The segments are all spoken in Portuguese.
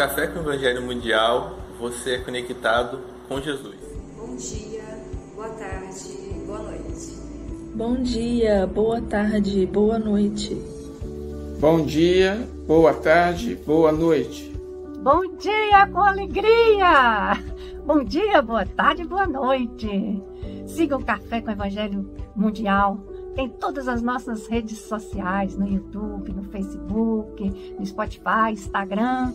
Café com o Evangelho Mundial, você é conectado com Jesus. Bom dia, boa tarde, boa noite. Bom dia, boa tarde, boa noite. Bom dia, boa tarde, boa noite. Bom dia com alegria! Bom dia, boa tarde, boa noite. Siga o Café com o Evangelho Mundial em todas as nossas redes sociais, no YouTube, no Facebook, no Spotify, Instagram,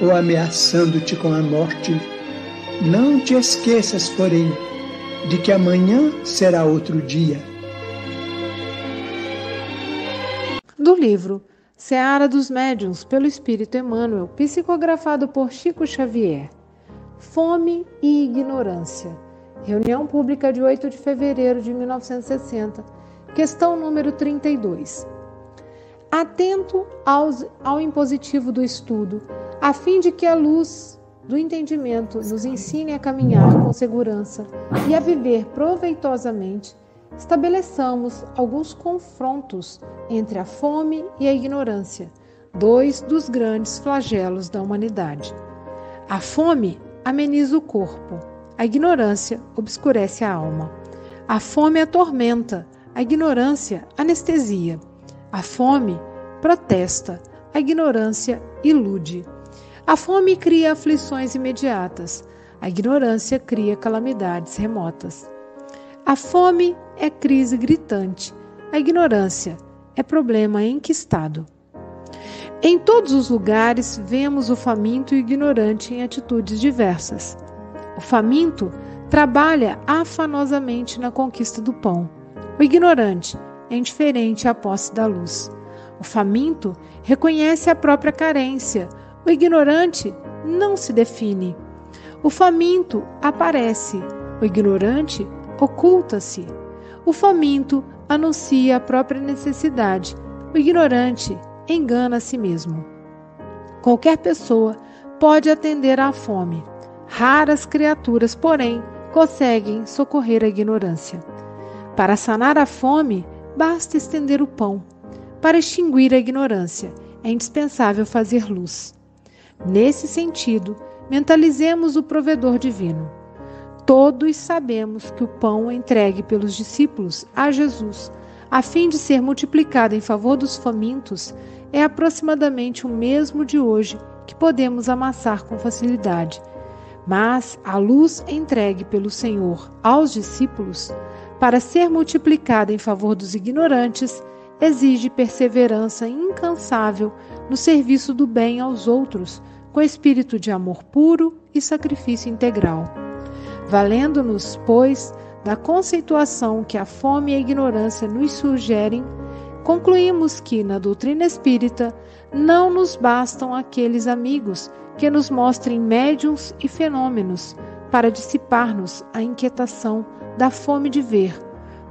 ou ameaçando-te com a morte. Não te esqueças, porém, de que amanhã será outro dia. Do livro Seara dos Médiuns, pelo Espírito Emmanuel, psicografado por Chico Xavier. Fome e ignorância. Reunião Pública de 8 de fevereiro de 1960. Questão número 32. Atento aos, ao impositivo do estudo, a fim de que a luz do entendimento nos ensine a caminhar com segurança e a viver proveitosamente, estabeleçamos alguns confrontos entre a fome e a ignorância, dois dos grandes flagelos da humanidade. A fome ameniza o corpo, a ignorância obscurece a alma. A fome atormenta, a ignorância anestesia. A fome protesta, a ignorância ilude. A fome cria aflições imediatas, a ignorância cria calamidades remotas. A fome é crise gritante, a ignorância é problema enquistado. Em todos os lugares vemos o faminto e o ignorante em atitudes diversas. O faminto trabalha afanosamente na conquista do pão. O ignorante é indiferente à posse da luz. O faminto reconhece a própria carência. O ignorante não se define. O faminto aparece. O ignorante oculta-se. O faminto anuncia a própria necessidade. O ignorante engana a si mesmo. Qualquer pessoa pode atender à fome. Raras criaturas, porém, conseguem socorrer a ignorância. Para sanar a fome, basta estender o pão. Para extinguir a ignorância, é indispensável fazer luz. Nesse sentido, mentalizemos o provedor divino. Todos sabemos que o pão entregue pelos discípulos a Jesus, a fim de ser multiplicado em favor dos famintos, é aproximadamente o mesmo de hoje que podemos amassar com facilidade mas a luz entregue pelo Senhor aos discípulos, para ser multiplicada em favor dos ignorantes, exige perseverança incansável no serviço do bem aos outros, com espírito de amor puro e sacrifício integral. Valendo-nos, pois, da conceituação que a fome e a ignorância nos sugerem, concluímos que, na doutrina espírita, não nos bastam aqueles amigos que nos mostrem médiums e fenômenos para dissipar-nos a inquietação da fome de ver.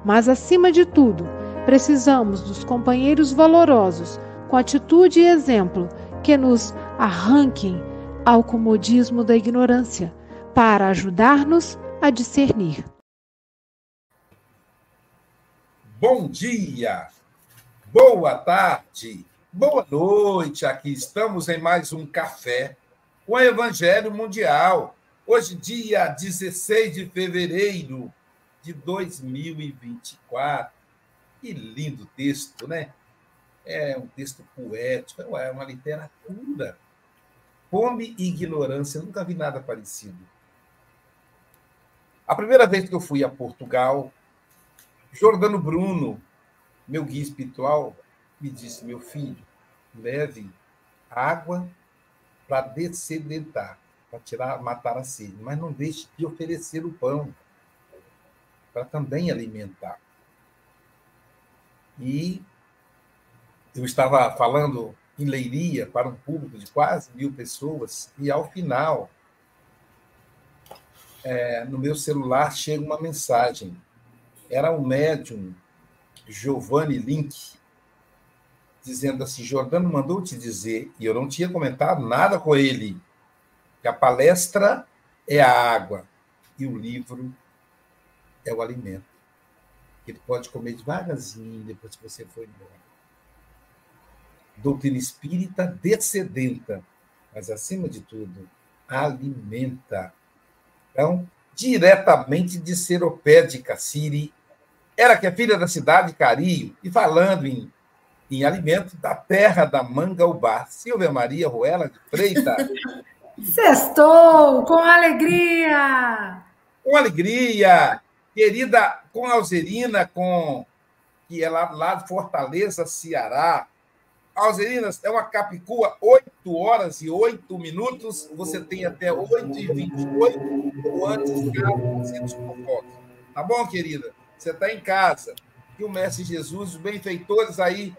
Mas, acima de tudo, precisamos dos companheiros valorosos, com atitude e exemplo, que nos arranquem ao comodismo da ignorância, para ajudar-nos a discernir. Bom dia, boa tarde, boa noite. Aqui estamos em mais um café com o Evangelho Mundial. Hoje, dia 16 de fevereiro de 2024. Que lindo texto, né? É um texto poético, é uma literatura. Fome e ignorância, nunca vi nada parecido. A primeira vez que eu fui a Portugal, Jordano Bruno, meu guia espiritual, me disse: meu filho, leve água para descedentar, para tirar, matar a sede, mas não deixe de oferecer o pão para também alimentar. E eu estava falando em Leiria para um público de quase mil pessoas, e ao final, é, no meu celular chega uma mensagem. Era o médium Giovanni Link, dizendo assim: Jordano mandou te dizer, e eu não tinha comentado nada com ele, que a palestra é a água e o livro é o alimento. Ele pode comer devagarzinho depois que você for embora. Doutrina espírita descedenta, mas acima de tudo, alimenta. Então, diretamente de Seropé de Cassiri, era que é filha da cidade de Cario, e falando em, em alimento, da terra da Mangaubá. Silvia Maria Ruela de Freitas. Sextou, com alegria! Com alegria! Querida com Alzerina, com que é lá, lá de Fortaleza, Ceará. Alzerina, é uma capicua, 8 horas e 8 minutos. Você tem até 8 e 28 ou antes, caso você desconfoque. Tá bom, querida? Você está em casa. Que o Mestre Jesus, os benfeitores aí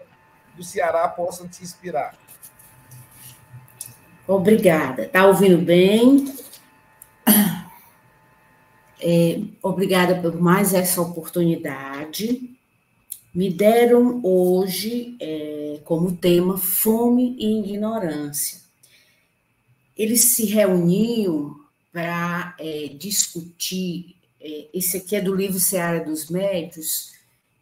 do Ceará possam te inspirar. Obrigada. Tá ouvindo bem? É, obrigada por mais essa oportunidade. Me deram hoje é, como tema fome e ignorância. Eles se reuniam para é, discutir. É, esse aqui é do livro Seara dos Médios,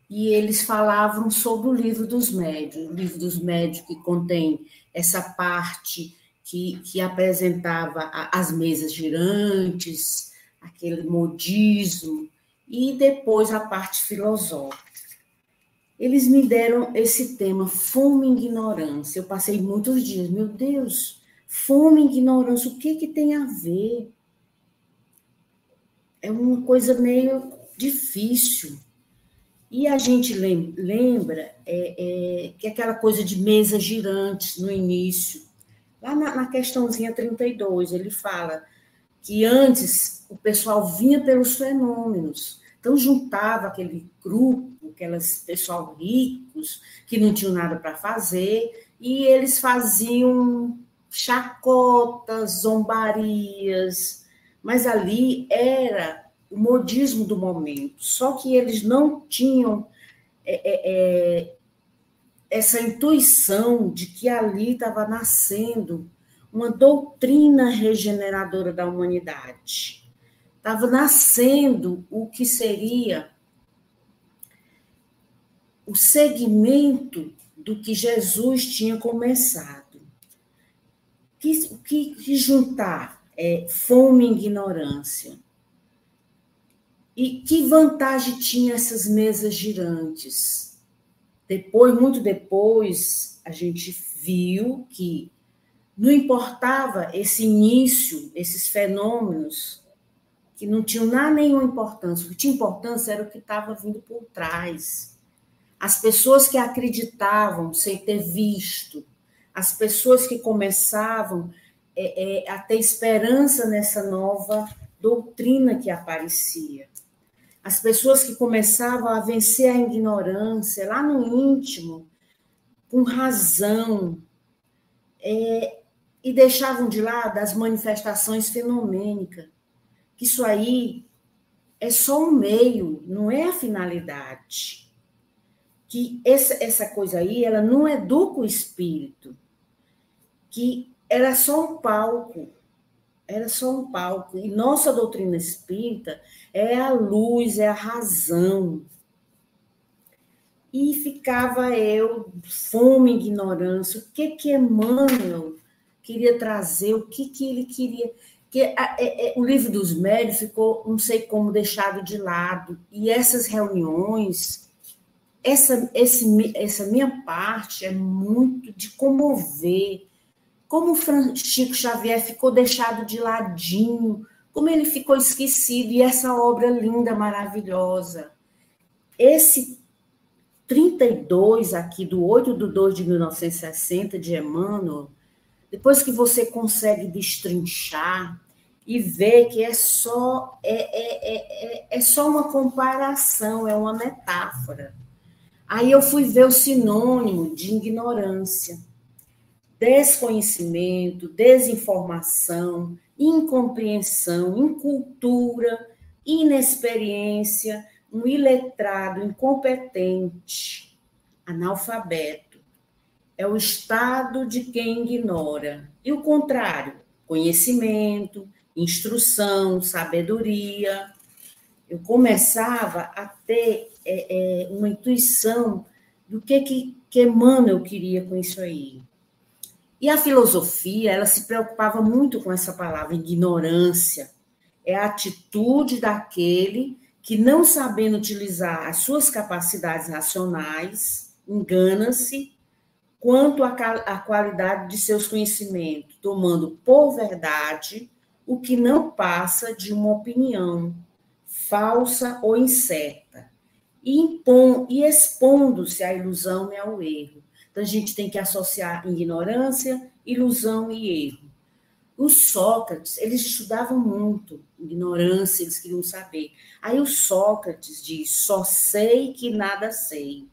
e eles falavam sobre o livro dos médios, o livro dos médios que contém essa parte que, que apresentava as mesas girantes, aquele modismo, e depois a parte filosófica. Eles me deram esse tema, fome e ignorância. Eu passei muitos dias, meu Deus, fome e ignorância, o que, que tem a ver? É uma coisa meio difícil. E a gente lembra é, é, que aquela coisa de mesas girantes no início, lá na, na questãozinha 32, ele fala que antes o pessoal vinha pelos fenômenos. Então, juntava aquele grupo, aqueles pessoal ricos, que não tinham nada para fazer, e eles faziam chacotas, zombarias, mas ali era o modismo do momento. Só que eles não tinham é, é, é essa intuição de que ali estava nascendo uma doutrina regeneradora da humanidade. Estava nascendo o que seria o segmento do que Jesus tinha começado. Que, que, que juntar é, fome e ignorância. E que vantagem tinha essas mesas girantes? Depois, muito depois, a gente viu que não importava esse início, esses fenômenos que não tinham nada nenhuma importância. O que tinha importância era o que estava vindo por trás. As pessoas que acreditavam sem ter visto, as pessoas que começavam é, é, a ter esperança nessa nova doutrina que aparecia. As pessoas que começavam a vencer a ignorância lá no íntimo, com razão, é, e deixavam de lado as manifestações fenomênicas. Isso aí é só um meio, não é a finalidade. Que essa, essa coisa aí, ela não educa o espírito. Que era só um palco, era só um palco. E nossa doutrina espírita é a luz, é a razão. E ficava eu, fome, ignorância, o que que Emmanuel queria trazer, o que que ele queria que é, é, o livro dos médios ficou, não sei como, deixado de lado. E essas reuniões, essa, esse, essa minha parte é muito de comover. Como o Chico Xavier ficou deixado de ladinho, como ele ficou esquecido, e essa obra linda, maravilhosa. Esse 32 aqui, do 8 de 2 de 1960, de Emmanuel, depois que você consegue destrinchar, e ver que é só é, é, é, é, só uma comparação, é uma metáfora. Aí eu fui ver o sinônimo de ignorância, desconhecimento, desinformação, incompreensão, incultura, inexperiência, um iletrado, incompetente, analfabeto. É o estado de quem ignora. E o contrário, conhecimento, instrução, sabedoria. Eu começava a ter é, é, uma intuição do que, que, que Emmanuel queria com isso aí. E a filosofia, ela se preocupava muito com essa palavra, ignorância. É a atitude daquele que, não sabendo utilizar as suas capacidades racionais, engana-se quanto à qualidade de seus conhecimentos, tomando por verdade o que não passa de uma opinião falsa ou incerta, e, e expondo-se à ilusão e ao erro. Então, a gente tem que associar ignorância, ilusão e erro. Os Sócrates, eles estudavam muito ignorância, eles queriam saber. Aí o Sócrates diz: só sei que nada sei.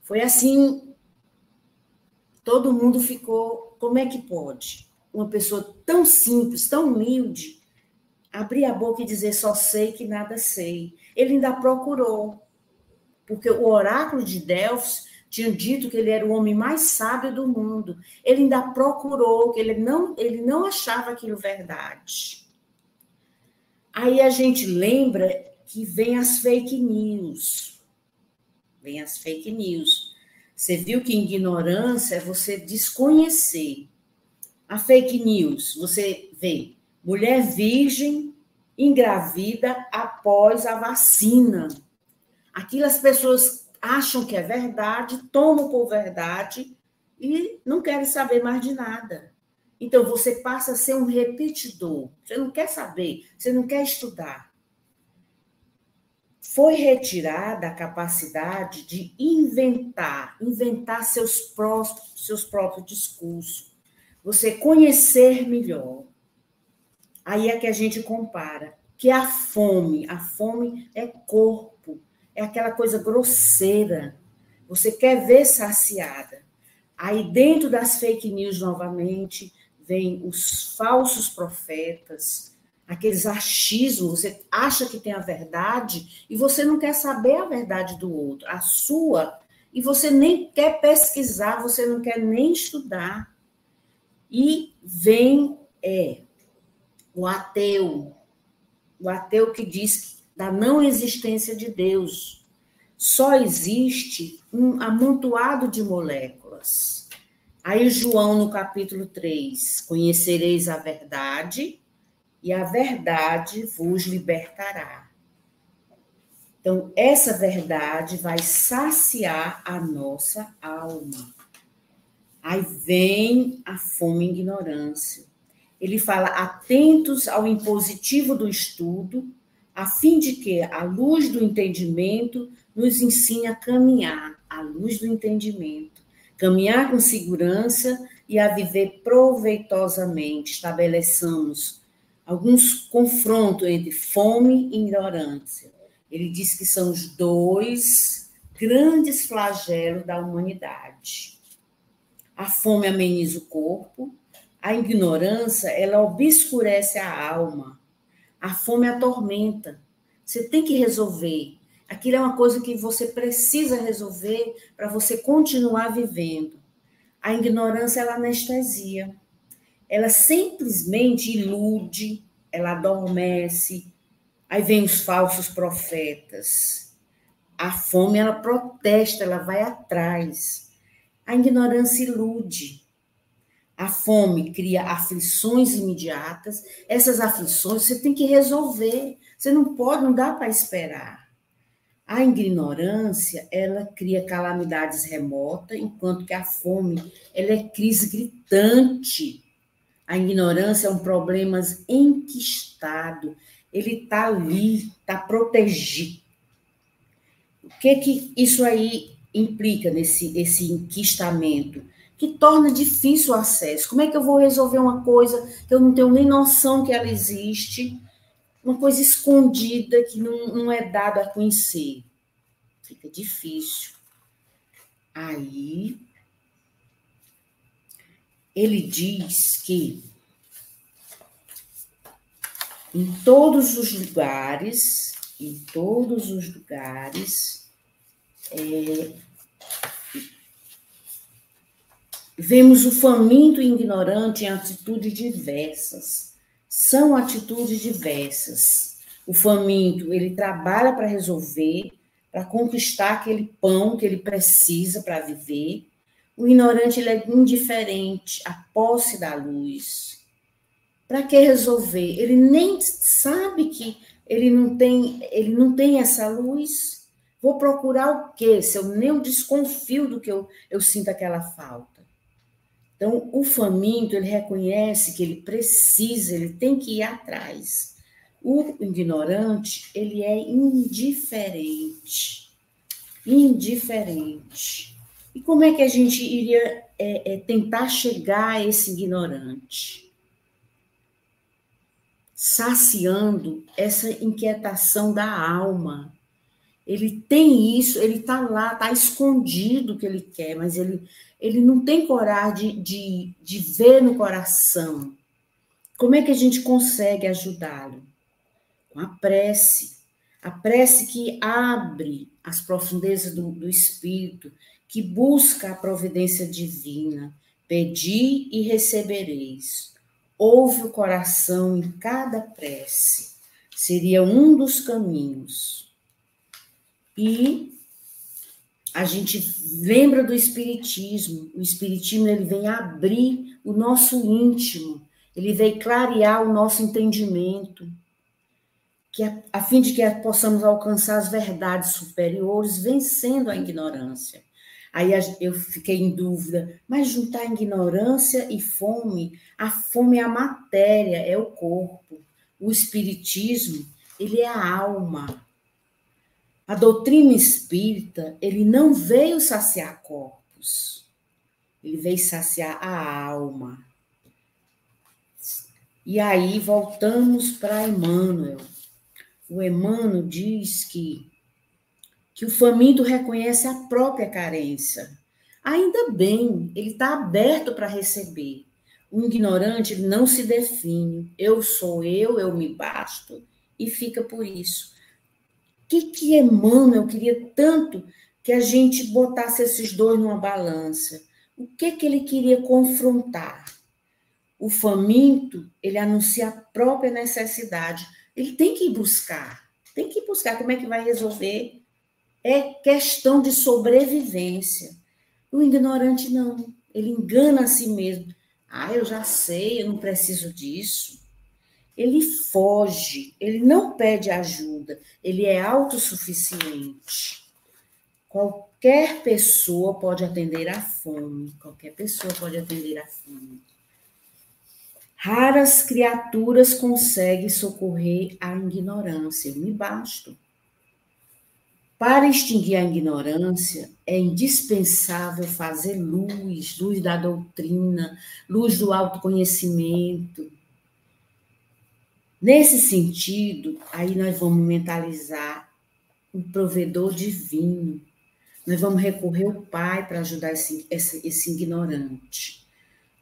Foi assim, todo mundo ficou, como é que pode? uma pessoa tão simples, tão humilde, abrir a boca e dizer só sei que nada sei. Ele ainda procurou, porque o oráculo de Delfos tinha dito que ele era o homem mais sábio do mundo. Ele ainda procurou, que ele não, ele não achava aquilo verdade. Aí a gente lembra que vem as fake news. Vem as fake news. Você viu que ignorância é você desconhecer. A fake news, você vê mulher virgem engravida após a vacina. Aquilo as pessoas acham que é verdade, tomam por verdade e não querem saber mais de nada. Então você passa a ser um repetidor. Você não quer saber, você não quer estudar. Foi retirada a capacidade de inventar, inventar seus próprios, seus próprios discursos você conhecer melhor. Aí é que a gente compara, que a fome, a fome é corpo, é aquela coisa grosseira. Você quer ver saciada. Aí dentro das fake news novamente vem os falsos profetas, aqueles achismos, você acha que tem a verdade e você não quer saber a verdade do outro, a sua, e você nem quer pesquisar, você não quer nem estudar. E vem é, o ateu, o ateu que diz da não existência de Deus. Só existe um amontoado de moléculas. Aí, João, no capítulo 3, conhecereis a verdade, e a verdade vos libertará. Então, essa verdade vai saciar a nossa alma. Aí vem a fome e ignorância. Ele fala: atentos ao impositivo do estudo, a fim de que a luz do entendimento nos ensine a caminhar, a luz do entendimento, caminhar com segurança e a viver proveitosamente. Estabeleçamos alguns confrontos entre fome e ignorância. Ele diz que são os dois grandes flagelos da humanidade. A fome ameniza o corpo, a ignorância, ela obscurece a alma. A fome atormenta. Você tem que resolver. Aquilo é uma coisa que você precisa resolver para você continuar vivendo. A ignorância, ela anestesia. ela simplesmente ilude, ela adormece, aí vem os falsos profetas. A fome, ela protesta, ela vai atrás. A ignorância ilude. A fome cria aflições imediatas. Essas aflições você tem que resolver. Você não pode, não dá para esperar. A ignorância, ela cria calamidades remotas, enquanto que a fome, ela é crise gritante. A ignorância é um problema enquistado, ele está ali, está protegido. O que que isso aí implica nesse esse enquistamento? Que torna difícil o acesso. Como é que eu vou resolver uma coisa que eu não tenho nem noção que ela existe? Uma coisa escondida que não, não é dada a conhecer. Fica difícil. Aí ele diz que em todos os lugares, em todos os lugares, é, vemos o faminto e ignorante em atitudes diversas. São atitudes diversas. O faminto, ele trabalha para resolver, para conquistar aquele pão que ele precisa para viver. O ignorante ele é indiferente à posse da luz. Para que resolver? Ele nem sabe que ele não tem, ele não tem essa luz. Vou procurar o quê? Se eu nem desconfio do que eu, eu sinto aquela falta. Então, o faminto, ele reconhece que ele precisa, ele tem que ir atrás. O ignorante, ele é indiferente. Indiferente. E como é que a gente iria é, é, tentar chegar a esse ignorante? Saciando essa inquietação da alma. Ele tem isso, ele está lá, está escondido o que ele quer, mas ele, ele não tem coragem de, de, de ver no coração. Como é que a gente consegue ajudá-lo? Com a prece. A prece que abre as profundezas do, do espírito, que busca a providência divina. Pedi e recebereis. Ouve o coração em cada prece. Seria um dos caminhos. E a gente lembra do espiritismo. O espiritismo ele vem abrir o nosso íntimo, ele vem clarear o nosso entendimento, que a, a fim de que possamos alcançar as verdades superiores, vencendo a ignorância. Aí eu fiquei em dúvida, mas juntar ignorância e fome, a fome é a matéria, é o corpo. O espiritismo, ele é a alma. A doutrina espírita, ele não veio saciar corpos. Ele veio saciar a alma. E aí voltamos para Emmanuel. O Emmanuel diz que que o faminto reconhece a própria carência. Ainda bem, ele está aberto para receber. O ignorante não se define. Eu sou eu, eu me basto, e fica por isso. Que, que Emmanuel queria tanto que a gente botasse esses dois numa balança? O que, que ele queria confrontar? O faminto, ele anuncia a própria necessidade. Ele tem que ir buscar. Tem que ir buscar. Como é que vai resolver? é questão de sobrevivência. O ignorante não, ele engana a si mesmo. Ah, eu já sei, eu não preciso disso. Ele foge, ele não pede ajuda, ele é autossuficiente. Qualquer pessoa pode atender à fome, qualquer pessoa pode atender à fome. Raras criaturas conseguem socorrer a ignorância, eu me basto. Para extinguir a ignorância, é indispensável fazer luz, luz da doutrina, luz do autoconhecimento. Nesse sentido, aí nós vamos mentalizar um provedor divino. Nós vamos recorrer ao Pai para ajudar esse, esse, esse ignorante.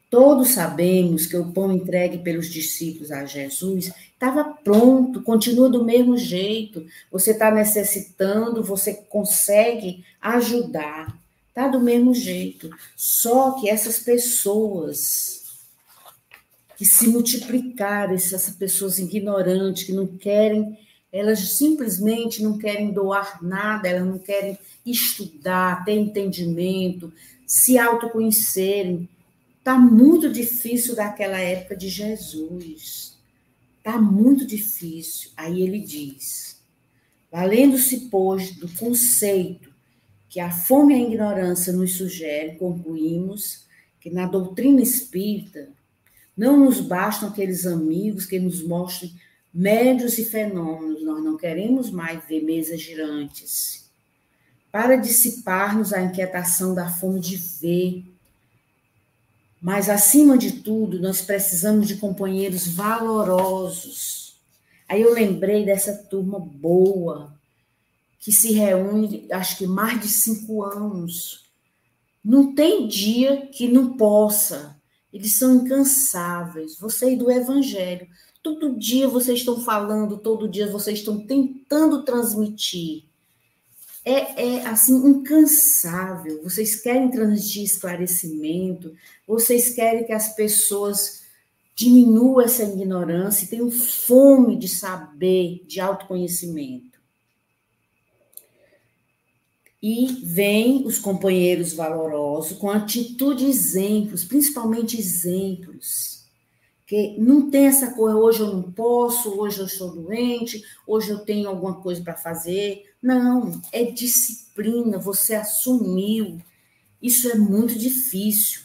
Todos sabemos que o pão entregue pelos discípulos a Jesus estava pronto, continua do mesmo jeito. Você está necessitando, você consegue ajudar, está do mesmo jeito. Só que essas pessoas que se multiplicar essas pessoas ignorantes que não querem, elas simplesmente não querem doar nada, elas não querem estudar, ter entendimento, se autoconhecerem. Está muito difícil daquela época de Jesus. Está muito difícil. Aí ele diz: valendo-se, pois, do conceito que a fome e a ignorância nos sugere, concluímos que na doutrina espírita não nos bastam aqueles amigos que nos mostrem médios e fenômenos, nós não queremos mais ver mesas girantes. Para dissipar-nos a inquietação da fome de ver. Mas, acima de tudo, nós precisamos de companheiros valorosos. Aí eu lembrei dessa turma boa, que se reúne, acho que mais de cinco anos. Não tem dia que não possa. Eles são incansáveis. Você e do Evangelho. Todo dia vocês estão falando, todo dia vocês estão tentando transmitir. É, é assim, incansável. Vocês querem transmitir esclarecimento, vocês querem que as pessoas diminuam essa ignorância e tenham fome de saber, de autoconhecimento. E vem os companheiros valorosos com atitude exemplos, principalmente exemplos. Que não tem essa coisa, hoje eu não posso, hoje eu estou doente, hoje eu tenho alguma coisa para fazer. Não, é disciplina, você assumiu. Isso é muito difícil.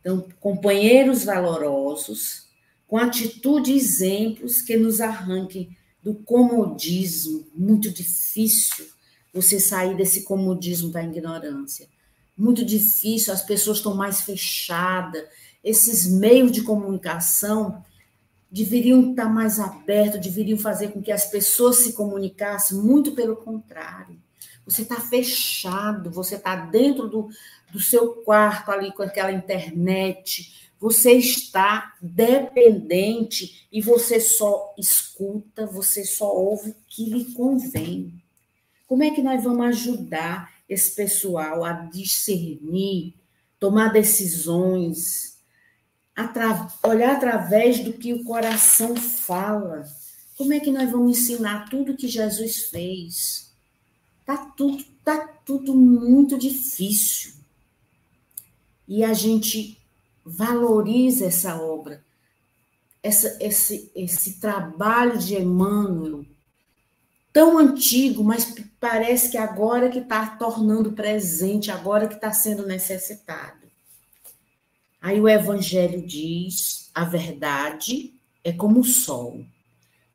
Então, companheiros valorosos, com atitude e exemplos que nos arranquem do comodismo, muito difícil você sair desse comodismo da ignorância. Muito difícil, as pessoas estão mais fechadas. Esses meios de comunicação deveriam estar mais abertos, deveriam fazer com que as pessoas se comunicassem, muito pelo contrário. Você está fechado, você está dentro do, do seu quarto ali com aquela internet, você está dependente e você só escuta, você só ouve o que lhe convém. Como é que nós vamos ajudar esse pessoal a discernir, tomar decisões, atra olhar através do que o coração fala? Como é que nós vamos ensinar tudo que Jesus fez? Tá tudo, tá tudo muito difícil. E a gente valoriza essa obra, essa, esse, esse trabalho de Emmanuel, tão antigo, mas parece que agora que está tornando presente, agora que está sendo necessitado. Aí o Evangelho diz: a verdade é como o sol,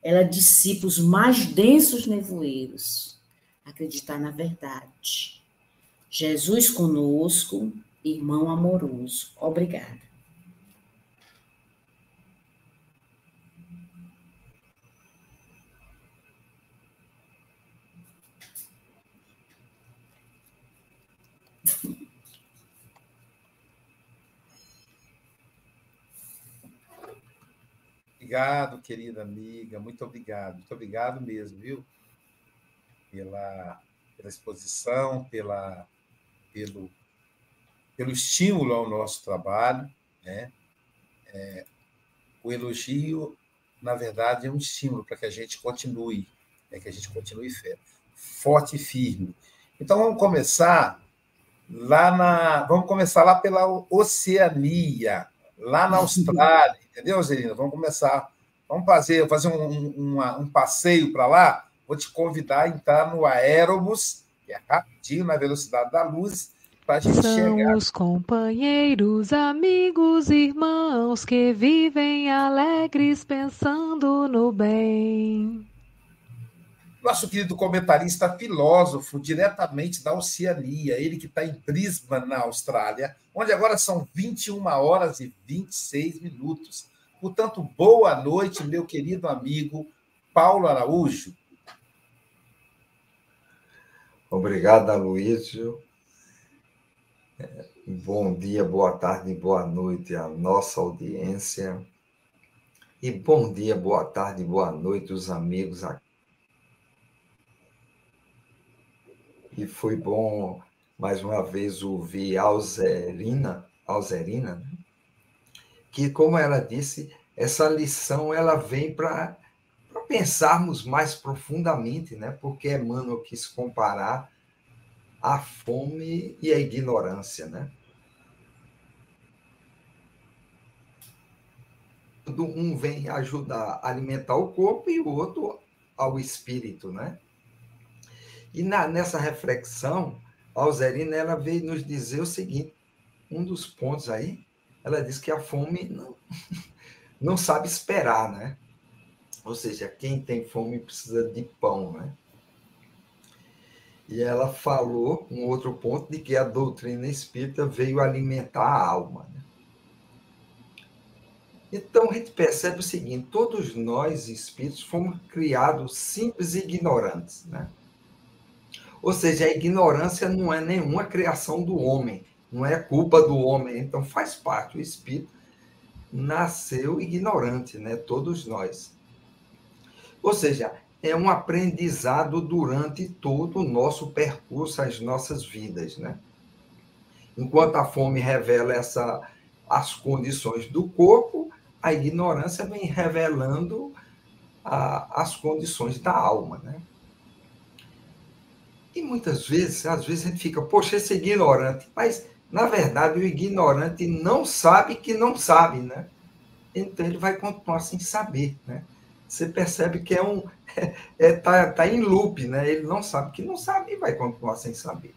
ela dissipa os mais densos nevoeiros. Acreditar na verdade. Jesus conosco, irmão amoroso. Obrigada. Obrigado, querida amiga, muito obrigado, muito obrigado mesmo, viu? Pela, pela exposição, pela, pelo, pelo estímulo ao nosso trabalho, né? É, o elogio, na verdade, é um estímulo para que a gente continue, é que a gente continue forte e firme. Então vamos começar lá na, vamos começar lá pela Oceania, lá na Austrália, entendeu, Zerina? Vamos começar, vamos fazer, fazer um, um, um passeio para lá. Vou te convidar a entrar no Aerobus, que é rapidinho, na velocidade da luz, para a gente São chegar. os companheiros, amigos, irmãos que vivem alegres pensando no bem. Nosso querido comentarista filósofo, diretamente da Oceania, ele que está em Brisbane, na Austrália, onde agora são 21 horas e 26 minutos. Portanto, boa noite, meu querido amigo Paulo Araújo. Obrigado, Aloysio. Bom dia, boa tarde, boa noite à nossa audiência. E bom dia, boa tarde, boa noite, os amigos aqui. E foi bom, mais uma vez, ouvir Alzerina, Alzerina né? que, como ela disse, essa lição ela vem para pensarmos mais profundamente, né? Porque Emmanuel quis comparar a fome e a ignorância, né? Um vem ajudar a alimentar o corpo e o outro ao espírito, né? E na, nessa reflexão, a Alzerina ela veio nos dizer o seguinte: um dos pontos aí, ela diz que a fome não, não sabe esperar, né? Ou seja, quem tem fome precisa de pão, né? E ela falou um outro ponto de que a doutrina espírita veio alimentar a alma. Né? Então a gente percebe o seguinte: todos nós espíritos fomos criados simples e ignorantes, né? Ou seja, a ignorância não é nenhuma criação do homem, não é culpa do homem, então faz parte. O espírito nasceu ignorante, né? Todos nós. Ou seja, é um aprendizado durante todo o nosso percurso, as nossas vidas, né? Enquanto a fome revela essa, as condições do corpo, a ignorância vem revelando a, as condições da alma, né? E muitas vezes, às vezes a gente fica, poxa, esse ignorante, mas na verdade o ignorante não sabe que não sabe, né? Então ele vai continuar sem saber, né? você percebe que é um é, tá, tá em loop, né? Ele não sabe que não sabe e vai continuar sem saber.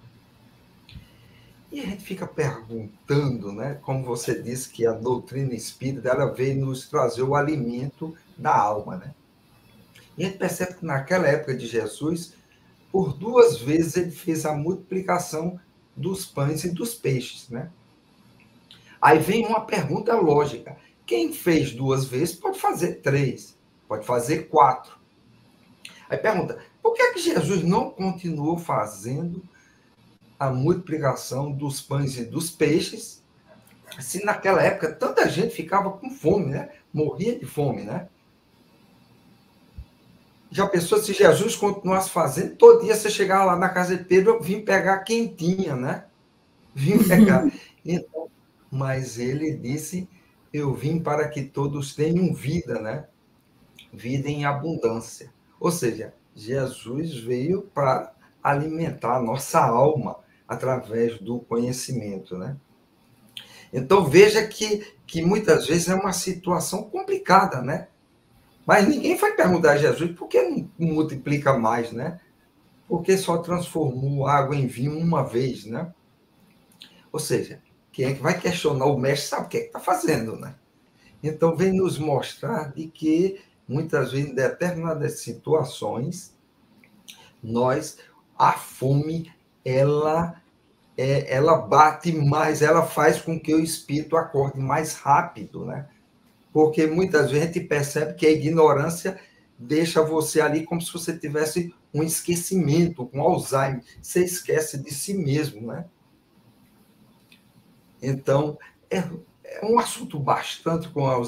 E a gente fica perguntando, né? Como você disse que a doutrina espírita ela veio nos trazer o alimento da alma, né? E a gente percebe que naquela época de Jesus, por duas vezes ele fez a multiplicação dos pães e dos peixes, né? Aí vem uma pergunta lógica: quem fez duas vezes pode fazer três pode fazer quatro. Aí pergunta, por que, é que Jesus não continuou fazendo a multiplicação dos pães e dos peixes, se naquela época tanta gente ficava com fome, né? Morria de fome, né? Já pensou se Jesus continuasse fazendo, todo dia você chegava lá na casa de Pedro, eu vim pegar quentinha, né? Vim pegar. Então, mas ele disse, eu vim para que todos tenham vida, né? vida em abundância. Ou seja, Jesus veio para alimentar a nossa alma através do conhecimento, né? Então veja que, que muitas vezes é uma situação complicada, né? Mas ninguém vai perguntar a Jesus por que não multiplica mais, né? Porque só transformou água em vinho uma vez, né? Ou seja, quem é que vai questionar o mestre sabe o que é está fazendo, né? Então vem nos mostrar de que muitas vezes, em determinadas situações, nós, a fome, ela, é, ela bate mais, ela faz com que o espírito acorde mais rápido, né? Porque muitas vezes gente percebe que a ignorância deixa você ali como se você tivesse um esquecimento, um Alzheimer. Você esquece de si mesmo, né? Então, é, é um assunto bastante, como a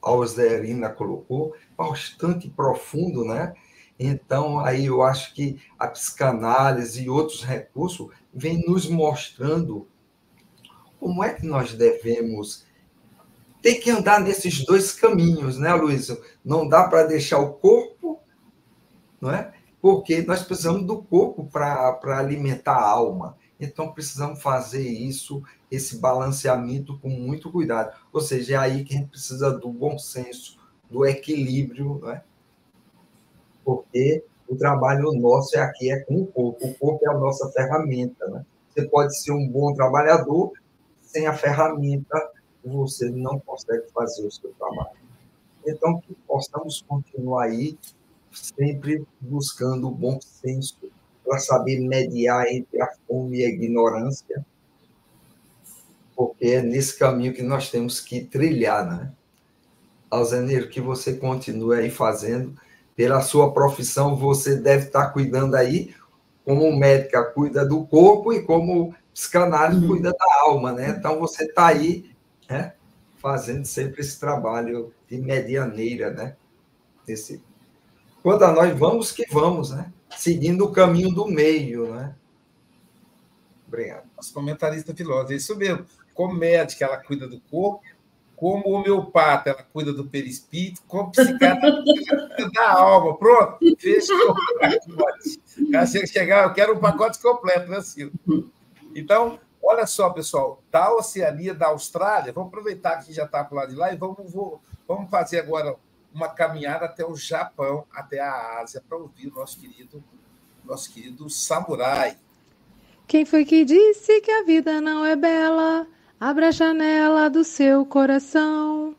Alzerina colocou, bastante profundo, né? Então, aí eu acho que a psicanálise e outros recursos vêm nos mostrando como é que nós devemos ter que andar nesses dois caminhos, né, Luiz? Não dá para deixar o corpo, não é? Porque nós precisamos do corpo para alimentar a alma. Então, precisamos fazer isso, esse balanceamento com muito cuidado. Ou seja, é aí que a gente precisa do bom senso, do equilíbrio, né? porque o trabalho nosso é aqui, é com o corpo. O corpo é a nossa ferramenta. Né? Você pode ser um bom trabalhador, sem a ferramenta, você não consegue fazer o seu trabalho. Então, que possamos continuar aí, sempre buscando o bom senso, para saber mediar entre a fome e a ignorância, porque é nesse caminho que nós temos que trilhar, né? Alzeneiro, que você continue aí fazendo. Pela sua profissão, você deve estar cuidando aí, como médica cuida do corpo e como psicanálise uhum. cuida da alma, né? Então, você está aí né, fazendo sempre esse trabalho de medianeira, né? Esse... Quanto a nós, vamos que vamos, né? seguindo o caminho do meio, né? Obrigado. Nosso comentarista filósofo, é isso mesmo. Como médica, ela cuida do corpo, como homeopata, ela cuida do perispírito, como psiquiatra, ela cuida da alma. Pronto, fechou o pacote. Chega chegar, eu quero um pacote completo, né, Silvio? Então, olha só, pessoal, da Oceania, da Austrália, vamos aproveitar que já está para lado de lá e vamos, vamos fazer agora uma caminhada até o Japão, até a Ásia, para ouvir o nosso querido, nosso querido samurai. Quem foi que disse que a vida não é bela? Abra a janela do seu coração.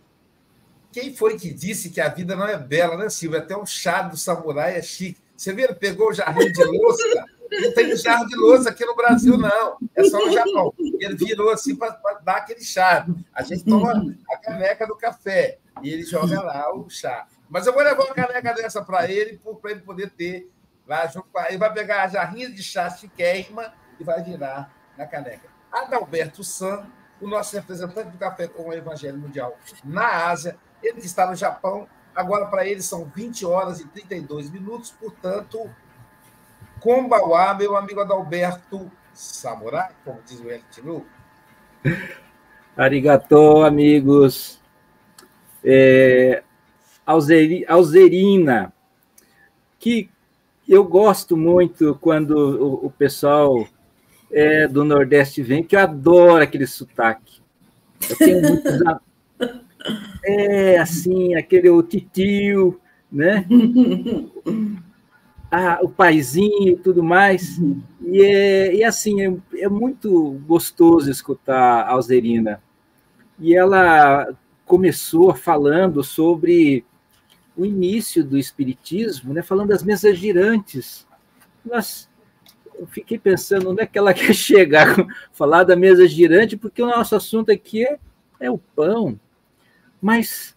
Quem foi que disse que a vida não é bela, né, Silvia? Até um chá do samurai é chique. Você viu? Ele pegou o jarrinho de louça. Não tem jarro de louça aqui no Brasil, não. É só no Japão. Ele virou assim para dar aquele chá. A gente toma a caneca do café e ele joga lá o chá. Mas eu vou levar uma caneca dessa para ele, para ele poder ter lá junto com Ele vai pegar a jarrinha de chá chiquérrima e vai virar na caneca. Adalberto San o nosso representante do Café com o Evangelho Mundial na Ásia. Ele está no Japão. Agora, para ele, são 20 horas e 32 minutos. Portanto, Kombawa, meu amigo Adalberto Samurai, como diz o Elitinu. Arigatô, amigos. É, Alzerina, que eu gosto muito quando o, o pessoal é, do Nordeste vem, que eu adoro aquele sotaque. Eu tenho muitos. É, assim, aquele o titio, né? Ah, o paizinho e tudo mais. E, é, e assim, é, é muito gostoso escutar a Alzerina. E ela começou falando sobre o início do Espiritismo, né? falando das mesas girantes. Nós eu fiquei pensando onde é que ela quer chegar, falar da mesa girante, porque o nosso assunto aqui é, é o pão. Mas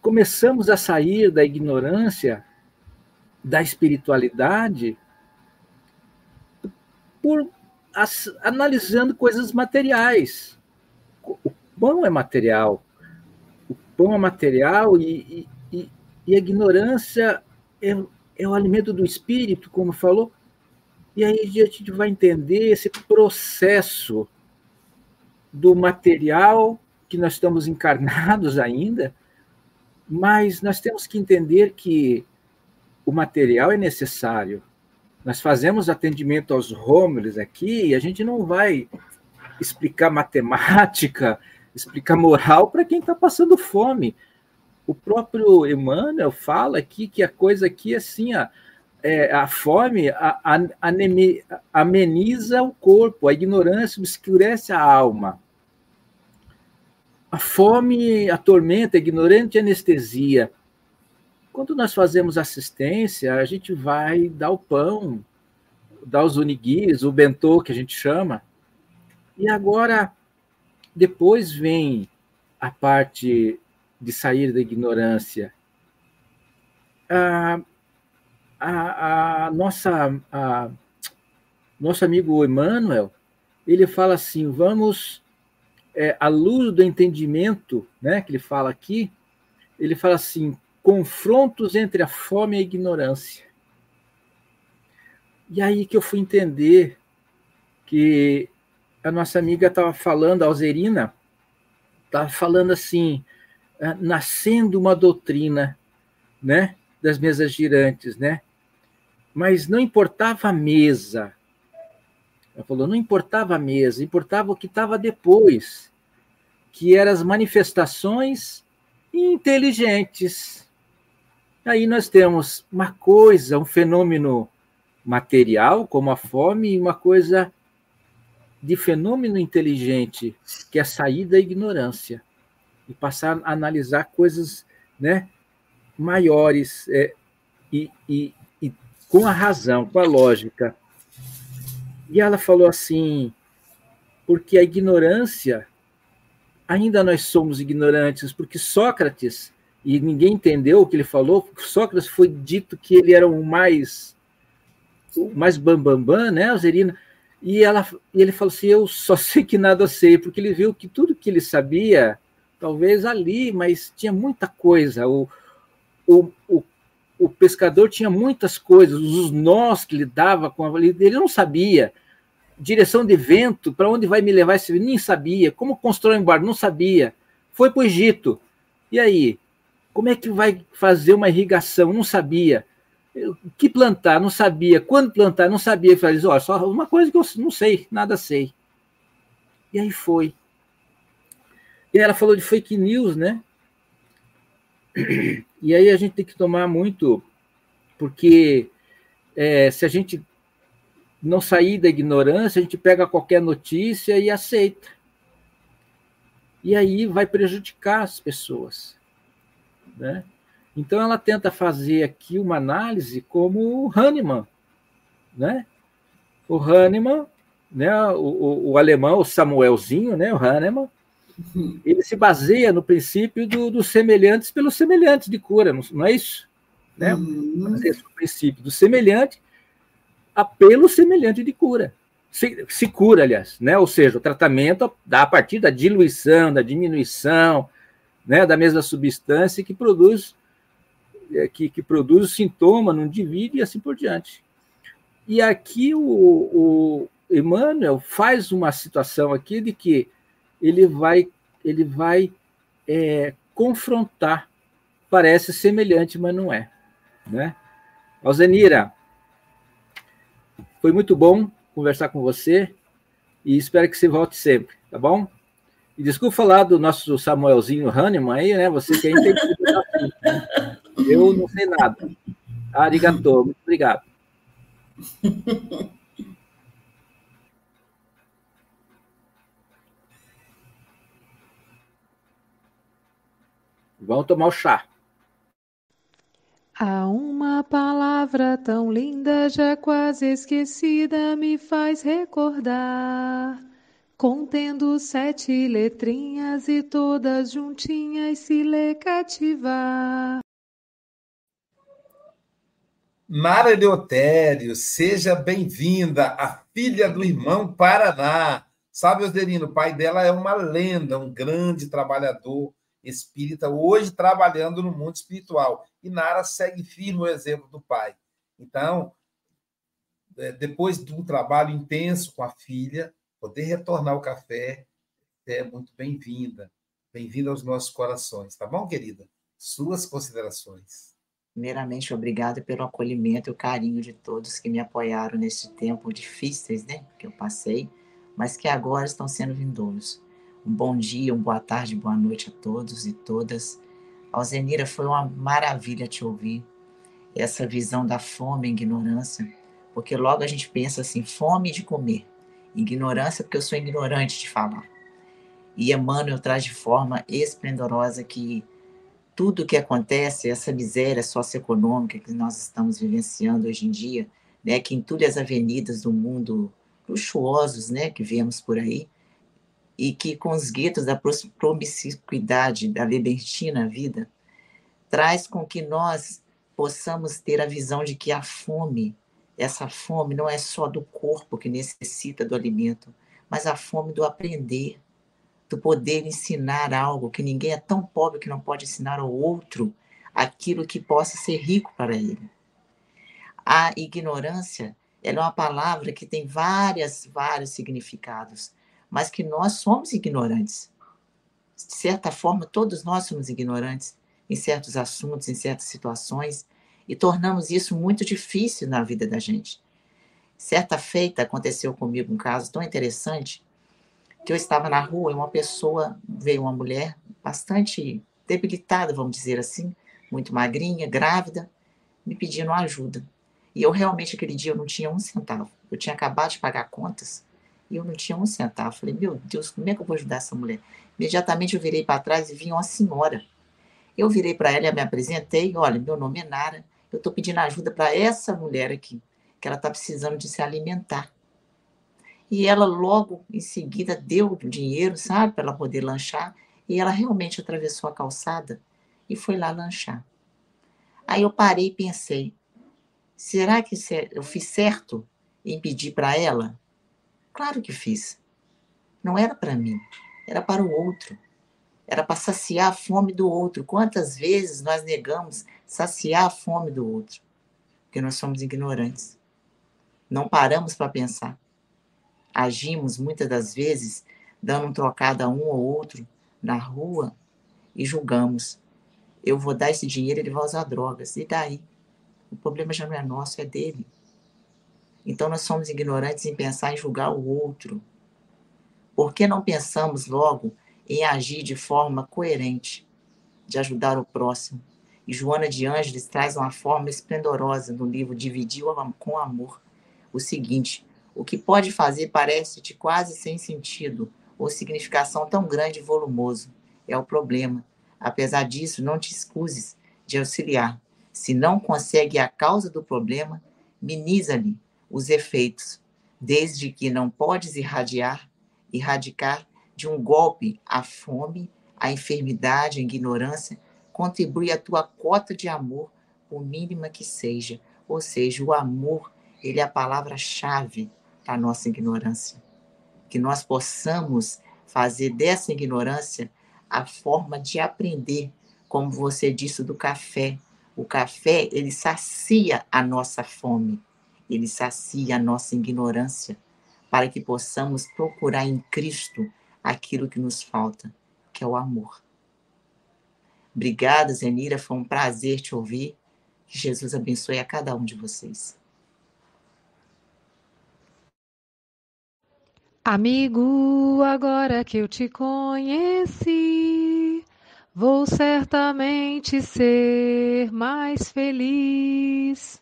começamos a sair da ignorância, da espiritualidade, por as, analisando coisas materiais. O pão é material, o pão é material e, e, e a ignorância é, é o alimento do espírito, como falou, e aí a gente vai entender esse processo do material que nós estamos encarnados ainda, mas nós temos que entender que o material é necessário. Nós fazemos atendimento aos Rômulos aqui e a gente não vai explicar matemática, explicar moral para quem está passando fome. O próprio Emmanuel fala aqui que a coisa aqui é assim, ó, é, a fome a, a, ameniza o corpo, a ignorância obscurece a alma. A fome atormenta, a ignorante anestesia. Quando nós fazemos assistência, a gente vai dar o pão, dar os uniguis, o bentô que a gente chama. E agora, depois vem a parte de sair da ignorância. Ah, a, a nossa a, nosso amigo Emmanuel ele fala assim vamos é, à luz do entendimento né que ele fala aqui ele fala assim confrontos entre a fome e a ignorância e aí que eu fui entender que a nossa amiga estava falando a Alzerina estava falando assim ah, nascendo uma doutrina né das mesas girantes né mas não importava a mesa. Ela falou, não importava a mesa, importava o que estava depois, que eram as manifestações inteligentes. Aí nós temos uma coisa, um fenômeno material, como a fome, e uma coisa de fenômeno inteligente, que é sair da ignorância e passar a analisar coisas né, maiores é, e, e, com a razão, com a lógica. E ela falou assim: porque a ignorância, ainda nós somos ignorantes, porque Sócrates, e ninguém entendeu o que ele falou, Sócrates foi dito que ele era o mais o mais bambambam, bam, bam, né, Alzerina? E, ela, e ele falou assim: Eu só sei que nada sei, porque ele viu que tudo que ele sabia, talvez ali, mas tinha muita coisa. O, o, o o pescador tinha muitas coisas, os nós que ele dava com a ele não sabia. Direção de vento, para onde vai me levar esse nem sabia. Como constrói um barco, não sabia. foi para o Egito. E aí? Como é que vai fazer uma irrigação? Não sabia. O que plantar? Não sabia. Quando plantar? Não sabia. Falei, olha, só uma coisa que eu não sei, nada sei. E aí foi. E ela falou de fake news, né? E aí a gente tem que tomar muito, porque é, se a gente não sair da ignorância, a gente pega qualquer notícia e aceita. E aí vai prejudicar as pessoas. Né? Então ela tenta fazer aqui uma análise como o Hahnemann. Né? O Hahnemann, né, o, o, o alemão, o Samuelzinho, né, o Hahnemann, ele se baseia no princípio dos do semelhantes pelos semelhantes de cura, não, não é isso? Né? Uhum. Esse é o princípio do semelhante pelo semelhante de cura. Se, se, cura, aliás, né? ou seja, o tratamento dá a partir da diluição, da diminuição, né? da mesma substância que produz é, que, que produz o sintoma no indivíduo e assim por diante. E aqui o, o Emmanuel faz uma situação aqui de que ele vai, ele vai é, confrontar. Parece semelhante, mas não é. Né? Alzenira, foi muito bom conversar com você e espero que você volte sempre, tá bom? E desculpa falar do nosso Samuelzinho Hahnemann aí, né? Você que é entendido. Né? Eu não sei nada. Arigato, muito obrigado. Vamos tomar o chá. Há uma palavra tão linda, já quase esquecida, me faz recordar. Contendo sete letrinhas e todas juntinhas se lê cativar. Mara Leotério, seja bem-vinda, a filha do irmão Paraná. Sabe, Osderino, o pai dela é uma lenda, um grande trabalhador espírita, hoje trabalhando no mundo espiritual. E Nara segue firme o exemplo do pai. Então, é, depois de um trabalho intenso com a filha, poder retornar ao café é muito bem-vinda. Bem-vinda aos nossos corações, tá bom, querida? Suas considerações. Primeiramente, obrigado pelo acolhimento e o carinho de todos que me apoiaram nesse tempo difíceis, né, que eu passei, mas que agora estão sendo vindouros. Um bom dia, uma boa tarde, boa noite a todos e todas. Alzenira, foi uma maravilha te ouvir. Essa visão da fome e ignorância, porque logo a gente pensa assim, fome de comer, ignorância porque eu sou ignorante de falar. E Emmanuel traz de forma esplendorosa que tudo que acontece, essa miséria socioeconômica que nós estamos vivenciando hoje em dia, né, que entulha as avenidas do mundo luxuosos, né, que vemos por aí, e que com os guetos da promiscuidade, da libertina vida, traz com que nós possamos ter a visão de que a fome, essa fome não é só do corpo que necessita do alimento, mas a fome do aprender, do poder ensinar algo que ninguém é tão pobre que não pode ensinar ao outro aquilo que possa ser rico para ele. A ignorância, é uma palavra que tem várias, vários significados mas que nós somos ignorantes. De certa forma, todos nós somos ignorantes em certos assuntos, em certas situações, e tornamos isso muito difícil na vida da gente. Certa feita aconteceu comigo um caso tão interessante que eu estava na rua e uma pessoa, veio uma mulher bastante debilitada, vamos dizer assim, muito magrinha, grávida, me pedindo ajuda. E eu realmente aquele dia eu não tinha um centavo. Eu tinha acabado de pagar contas e eu não tinha um centavo. Falei, meu Deus, como é que eu vou ajudar essa mulher? Imediatamente eu virei para trás e vi uma senhora. Eu virei para ela e me apresentei. Olha, meu nome é Nara. Eu estou pedindo ajuda para essa mulher aqui, que ela está precisando de se alimentar. E ela logo em seguida deu o dinheiro, sabe, para ela poder lanchar. E ela realmente atravessou a calçada e foi lá lanchar. Aí eu parei e pensei: será que eu fiz certo em pedir para ela Claro que fiz. Não era para mim, era para o outro. Era para saciar a fome do outro. Quantas vezes nós negamos saciar a fome do outro? Porque nós somos ignorantes. Não paramos para pensar. Agimos muitas das vezes dando um trocado a um ou outro na rua e julgamos. Eu vou dar esse dinheiro, ele vai usar drogas. E daí? O problema já não é nosso, é dele. Então nós somos ignorantes em pensar em julgar o outro. Por que não pensamos logo em agir de forma coerente, de ajudar o próximo? E Joana de Ângeles traz uma forma esplendorosa no livro Dividir com Amor. O seguinte: o que pode fazer parece-te quase sem sentido ou significação tão grande e volumoso. É o problema. Apesar disso, não te excuses de auxiliar. Se não consegue a causa do problema, minimiza-lhe os efeitos, desde que não podes irradiar, erradicar de um golpe a fome, a enfermidade, a ignorância, contribui a tua cota de amor, por mínima que seja. Ou seja, o amor, ele é a palavra-chave para a nossa ignorância. Que nós possamos fazer dessa ignorância a forma de aprender, como você disse do café. O café, ele sacia a nossa fome ele sacia a nossa ignorância, para que possamos procurar em Cristo aquilo que nos falta, que é o amor. Obrigada, Zenira, foi um prazer te ouvir. Que Jesus abençoe a cada um de vocês. Amigo, agora que eu te conheci, vou certamente ser mais feliz.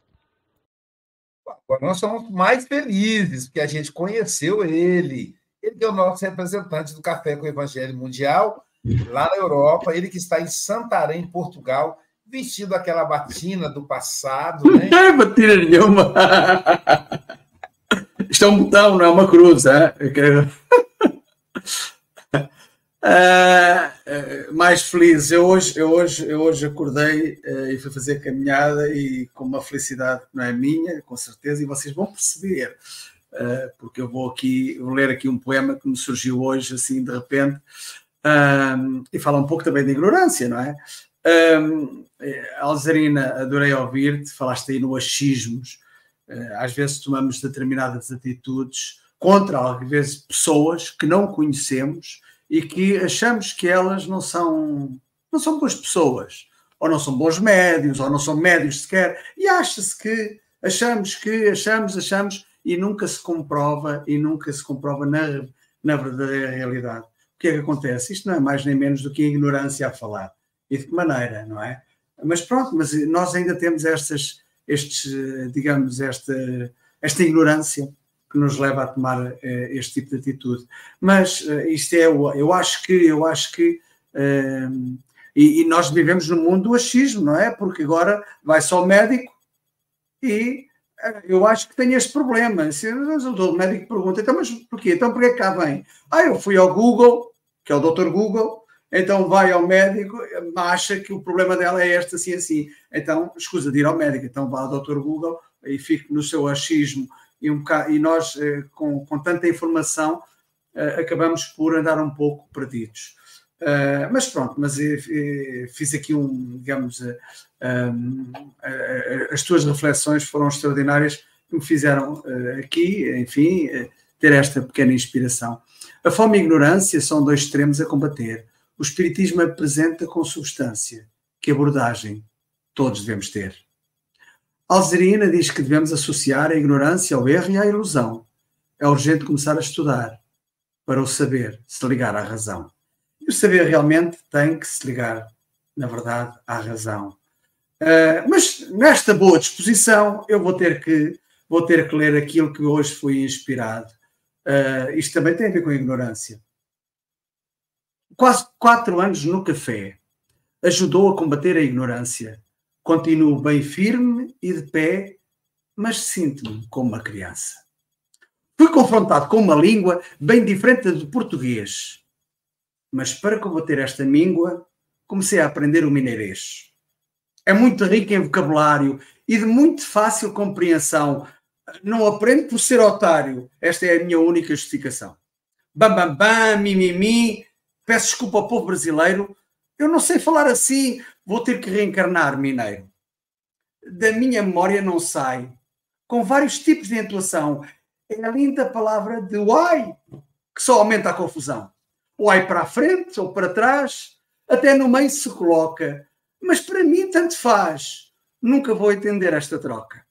Agora nós somos mais felizes, porque a gente conheceu ele. Ele é o nosso representante do Café com o Evangelho Mundial, lá na Europa, ele que está em Santarém, Portugal, vestido aquela batina do passado. Né? Não é batina nenhuma. Isto é um botão, não é uma cruz. É? Uh, mais feliz. Eu hoje, eu hoje, eu hoje acordei uh, e fui fazer caminhada e com uma felicidade que não é minha, com certeza, e vocês vão perceber, uh, porque eu vou aqui vou ler aqui um poema que me surgiu hoje, assim, de repente, e fala um pouco também de ignorância, não é? Um, Alzarina, adorei ouvir-te, falaste aí no achismos, às vezes tomamos determinadas atitudes contra, às vezes, pessoas que não conhecemos, e que achamos que elas não são, não são boas pessoas, ou não são bons médios, ou não são médios sequer, e acha-se que achamos que achamos, achamos, e nunca se comprova, e nunca se comprova na, na verdadeira realidade. O que é que acontece? Isto não é mais nem menos do que a ignorância a falar. E de que maneira, não é? Mas pronto, mas nós ainda temos estas, estes, digamos, esta, esta ignorância que nos leva a tomar uh, este tipo de atitude. Mas uh, isto é, eu acho que, eu acho que, uh, e, e, nós vivemos no mundo do achismo, não é? Porque agora vai só o médico e eu acho que tem este problema. Se, o médico pergunta, então, mas porquê? Então, porquê que cá vem? Ah, eu fui ao Google, que é o doutor Google, então vai ao médico, acha que o problema dela é este, assim, assim. Então, escusa de ir ao médico, então vá ao doutor Google e fique no seu achismo e, um bocado, e nós, eh, com, com tanta informação, eh, acabamos por andar um pouco perdidos. Uh, mas pronto, mas fiz aqui um, digamos, uh, um, uh, as tuas reflexões foram extraordinárias que me fizeram aqui, enfim, ter esta pequena inspiração. A fome e a ignorância são dois extremos a combater. O Espiritismo apresenta com substância. Que abordagem todos devemos ter? Alzerina diz que devemos associar a ignorância ao erro e à ilusão. É urgente começar a estudar para o saber se ligar à razão. O saber realmente tem que se ligar, na verdade, à razão. Uh, mas nesta boa disposição, eu vou ter que, vou ter que ler aquilo que hoje fui inspirado. Uh, isto também tem a ver com a ignorância. Quase quatro anos no café ajudou a combater a ignorância Continuo bem firme e de pé, mas sinto-me como uma criança. Fui confrontado com uma língua bem diferente do português, mas para combater esta língua, comecei a aprender o mineirês. É muito rico em vocabulário e de muito fácil compreensão. Não aprendo por ser otário. Esta é a minha única justificação. Bam, bam, bam, mimimi. Peço desculpa ao povo brasileiro. Eu não sei falar assim, Vou ter que reencarnar mineiro. Da minha memória não sai. Com vários tipos de entoação. É a linda palavra de uai, que só aumenta a confusão. Uai para a frente ou para trás. até no meio se coloca. Mas para mim, tanto faz. Nunca vou entender esta troca.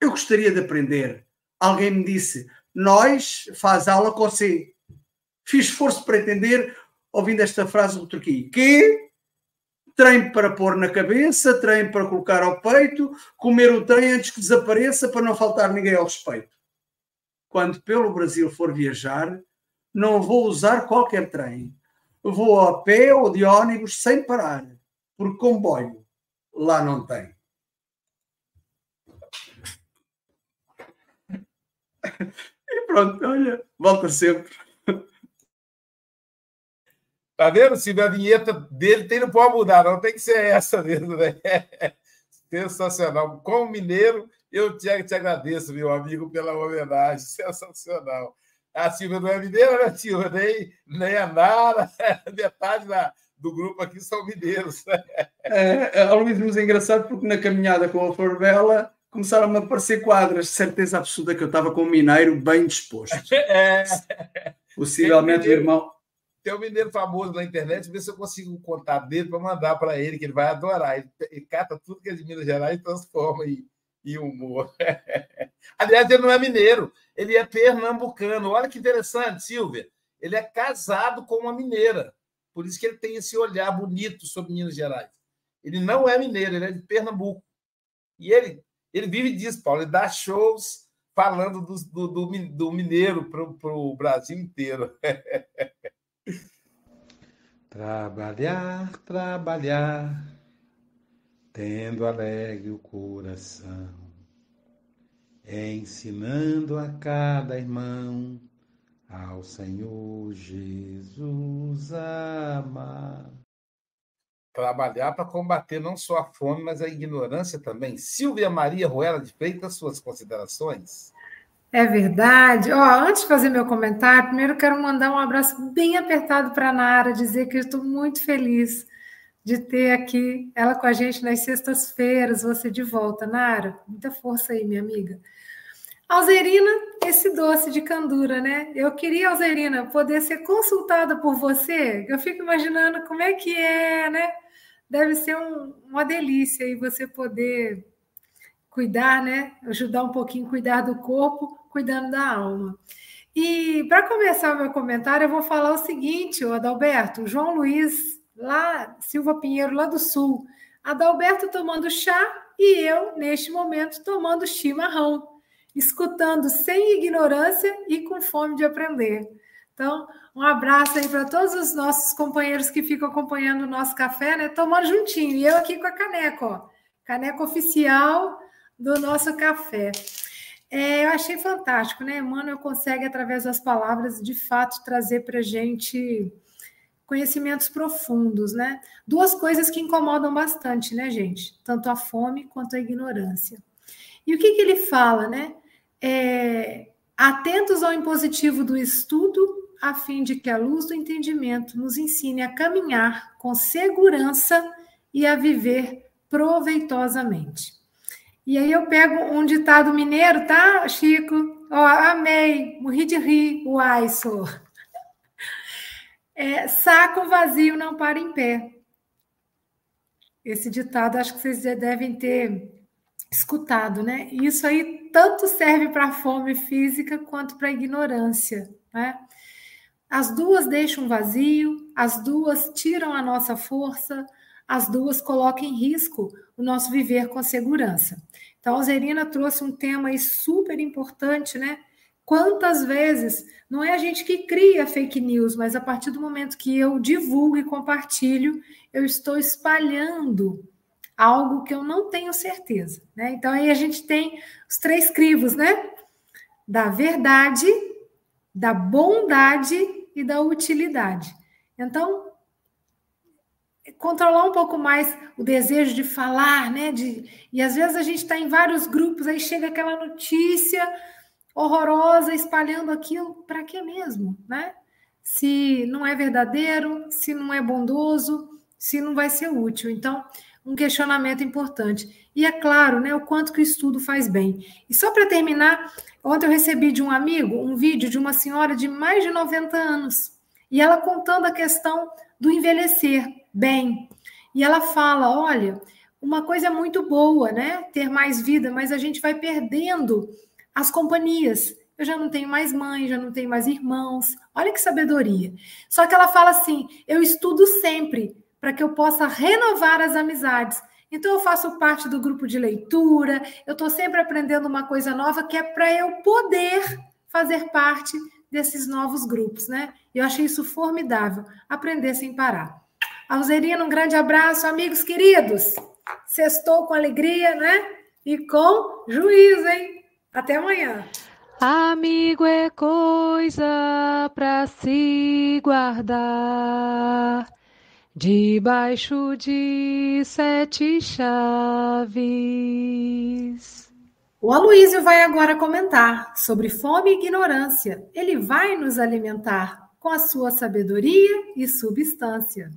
Eu gostaria de aprender. Alguém me disse: Nós faz aula com você. Fiz esforço para entender, ouvindo esta frase do Turquia. Que trem para pôr na cabeça, trem para colocar ao peito, comer o trem antes que desapareça para não faltar ninguém ao respeito. Quando pelo Brasil for viajar, não vou usar qualquer trem. Vou a pé ou de ônibus sem parar, porque comboio lá não tem. E pronto, olha, volta sempre. Tá vendo, Silvio? A vinheta dele tem, não pode mudar, não tem que ser essa mesmo, né? Sensacional. Como mineiro, eu te, te agradeço, meu amigo, pela homenagem. Sensacional. A Silvia não é mineira, né, Silvia? Nem, nem a Nara, metade da, do grupo aqui são mineiros. É, a Luís é engraçado porque na caminhada com a Forbela começaram a aparecer quadras de certeza absoluta que eu estava com um mineiro bem disposto. É. Possivelmente o irmão. Tem um mineiro famoso na internet, ver se eu consigo o contato dele para mandar para ele, que ele vai adorar. Ele, ele cata tudo que é de Minas Gerais e transforma em, em humor. Aliás, ele não é mineiro, ele é pernambucano. Olha que interessante, Silvia. Ele é casado com uma mineira. Por isso que ele tem esse olhar bonito sobre Minas Gerais. Ele não é mineiro, ele é de Pernambuco. E ele, ele vive disso, Paulo. Ele dá shows falando do, do, do, do mineiro para o Brasil inteiro. trabalhar, trabalhar, tendo alegre o coração, ensinando a cada irmão ao Senhor Jesus amar. Trabalhar para combater não só a fome, mas a ignorância também. Silvia Maria Ruela de Freitas, suas considerações? É verdade. Ó, antes de fazer meu comentário, primeiro quero mandar um abraço bem apertado para a Nara, dizer que eu estou muito feliz de ter aqui ela com a gente nas sextas-feiras, você de volta. Nara, muita força aí, minha amiga. Alzerina, esse doce de candura, né? Eu queria, Alzerina, poder ser consultada por você. Eu fico imaginando como é que é, né? Deve ser um, uma delícia aí você poder cuidar, né? Ajudar um pouquinho cuidar do corpo, cuidando da alma. E para começar o meu comentário, eu vou falar o seguinte, o Adalberto, João Luiz, lá, Silva Pinheiro, lá do Sul. Adalberto tomando chá e eu, neste momento, tomando chimarrão escutando sem ignorância e com fome de aprender. Então, um abraço aí para todos os nossos companheiros que ficam acompanhando o nosso café, né? Tomando juntinho. E eu aqui com a caneca, ó. Caneca oficial do nosso café. É, eu achei fantástico, né? Emmanuel consegue, através das palavras, de fato, trazer para a gente conhecimentos profundos, né? Duas coisas que incomodam bastante, né, gente? Tanto a fome quanto a ignorância. E o que, que ele fala, né? É, atentos ao impositivo do estudo, a fim de que a luz do entendimento nos ensine a caminhar com segurança e a viver proveitosamente. E aí eu pego um ditado mineiro, tá, Chico? Ó, amei, morri de rir, uai, sou. É, saco vazio não para em pé. Esse ditado acho que vocês já devem ter escutado, né? Isso aí tanto serve para a fome física quanto para a ignorância, né? As duas deixam vazio, as duas tiram a nossa força, as duas colocam em risco o nosso viver com segurança. Então, a Zerina trouxe um tema super importante, né? Quantas vezes não é a gente que cria fake news, mas a partir do momento que eu divulgo e compartilho, eu estou espalhando algo que eu não tenho certeza. Né? Então, aí a gente tem os três crivos, né? Da verdade, da bondade e da utilidade. Então, controlar um pouco mais o desejo de falar, né? De, e às vezes a gente está em vários grupos, aí chega aquela notícia horrorosa espalhando aquilo, para que mesmo, né? Se não é verdadeiro, se não é bondoso, se não vai ser útil. Então, um questionamento importante. E é claro, né, o quanto que o estudo faz bem. E só para terminar, ontem eu recebi de um amigo um vídeo de uma senhora de mais de 90 anos, e ela contando a questão do envelhecer bem. E ela fala: olha, uma coisa muito boa, né? Ter mais vida, mas a gente vai perdendo as companhias. Eu já não tenho mais mãe, já não tenho mais irmãos. Olha que sabedoria. Só que ela fala assim: eu estudo sempre para que eu possa renovar as amizades. Então, eu faço parte do grupo de leitura, eu estou sempre aprendendo uma coisa nova que é para eu poder fazer parte desses novos grupos, né? Eu achei isso formidável, aprender sem parar. Alzerina, um grande abraço, amigos queridos. Sextou com alegria, né? E com juízo, hein? Até amanhã. Amigo é coisa para se guardar debaixo de sete chaves. O Aloísio vai agora comentar sobre fome e ignorância. Ele vai nos alimentar com a sua sabedoria e substância.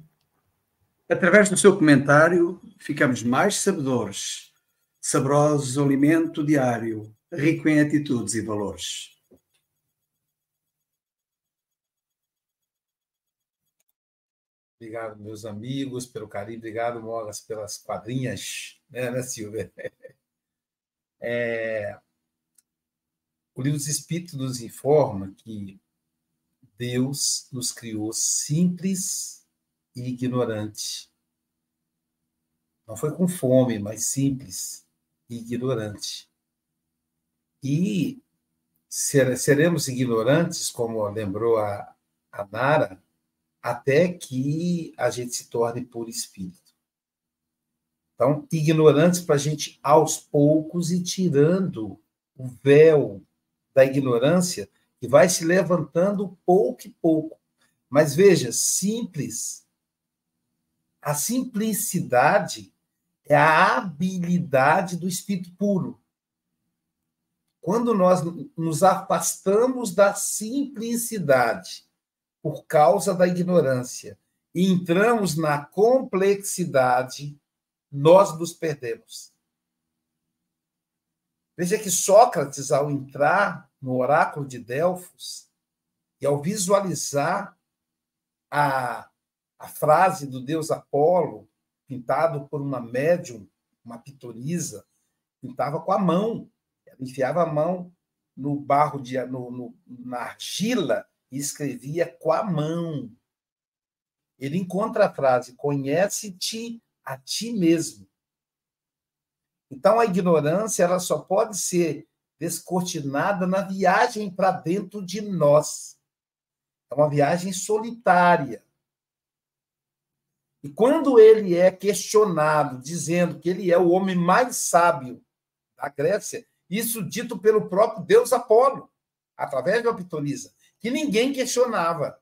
Através do seu comentário, ficamos mais sabedores, saborosos alimento diário, rico em atitudes e valores. Obrigado, meus amigos, pelo carinho. Obrigado, Mogas, pelas quadrinhas, né, né Silvia? É... O livro dos Espíritos nos informa que Deus nos criou simples e ignorante. Não foi com fome, mas simples e ignorante. E seremos ignorantes, como lembrou a, a Nara, até que a gente se torne por espírito. Então, ignorantes para a gente, aos poucos, ir tirando o véu da ignorância, que vai se levantando pouco e pouco. Mas veja, simples. A simplicidade é a habilidade do espírito puro. Quando nós nos afastamos da simplicidade, por causa da ignorância e entramos na complexidade, nós nos perdemos. Veja que Sócrates, ao entrar no oráculo de Delfos e ao visualizar a, a frase do deus Apolo, pintado por uma médium, uma pitonisa, pintava com a mão. Enfiava a mão no barro, de, no, no, na argila e escrevia com a mão. Ele encontra a frase: conhece-te a ti mesmo. Então a ignorância ela só pode ser descortinada na viagem para dentro de nós. É uma viagem solitária. E quando ele é questionado, dizendo que ele é o homem mais sábio da Grécia, isso dito pelo próprio Deus Apolo, através de uma pitonisa, que ninguém questionava.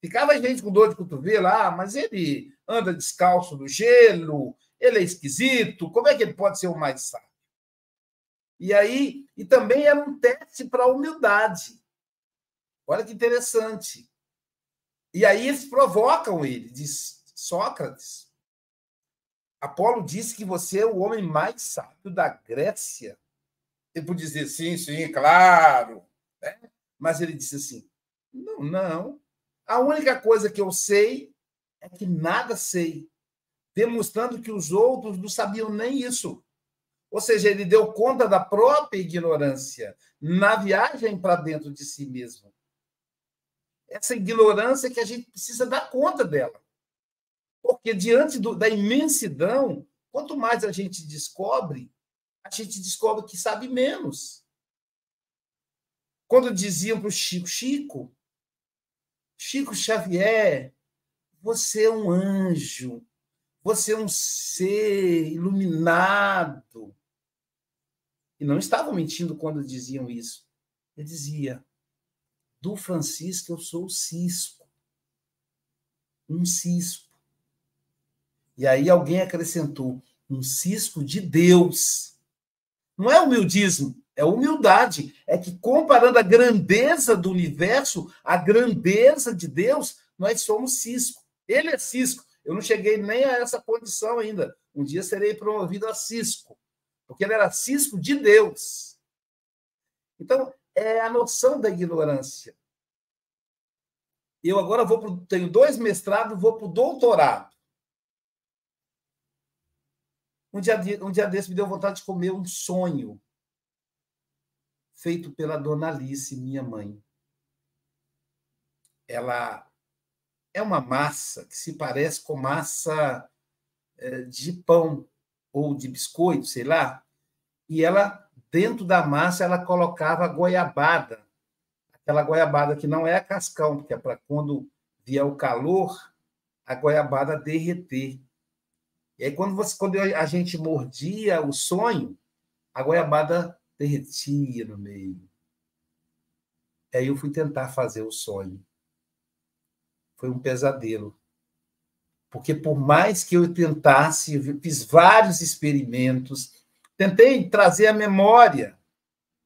Ficava gente com dor de cotovelo, ah, mas ele anda descalço no gelo, ele é esquisito, como é que ele pode ser o mais sábio? E aí, e também era um teste para a humildade. Olha que interessante. E aí eles provocam ele, diz Sócrates. Apolo disse que você é o homem mais sábio da Grécia. Ele podia dizer sim, sim, claro. Né? Mas ele disse assim: não, não. A única coisa que eu sei é que nada sei, demonstrando que os outros não sabiam nem isso. Ou seja, ele deu conta da própria ignorância na viagem para dentro de si mesmo. Essa ignorância que a gente precisa dar conta dela. Porque diante do, da imensidão, quanto mais a gente descobre, a gente descobre que sabe menos. Quando diziam para o Chico, Chico, Chico Xavier, você é um anjo, você é um ser iluminado. E não estavam mentindo quando diziam isso. Ele dizia: do Francisco eu sou o cisco. Um cisco. E aí alguém acrescentou: um cisco de Deus. Não é humildismo, é humildade. É que, comparando a grandeza do universo, a grandeza de Deus, nós somos cisco. Ele é cisco. Eu não cheguei nem a essa condição ainda. Um dia serei promovido a cisco, porque ele era cisco de Deus. Então, é a noção da ignorância. Eu agora vou pro, tenho dois mestrados, vou para o doutorado. Um dia, um dia desse me deu vontade de comer um sonho feito pela dona Alice, minha mãe. Ela é uma massa que se parece com massa é, de pão ou de biscoito, sei lá. E ela, dentro da massa, ela colocava goiabada. Aquela goiabada que não é cascão, porque é para quando vier o calor, a goiabada derreter. E aí, quando, você, quando a gente mordia o sonho, a goiabada derretia no meio. Aí eu fui tentar fazer o sonho. Foi um pesadelo. Porque por mais que eu tentasse, eu fiz vários experimentos, tentei trazer a memória.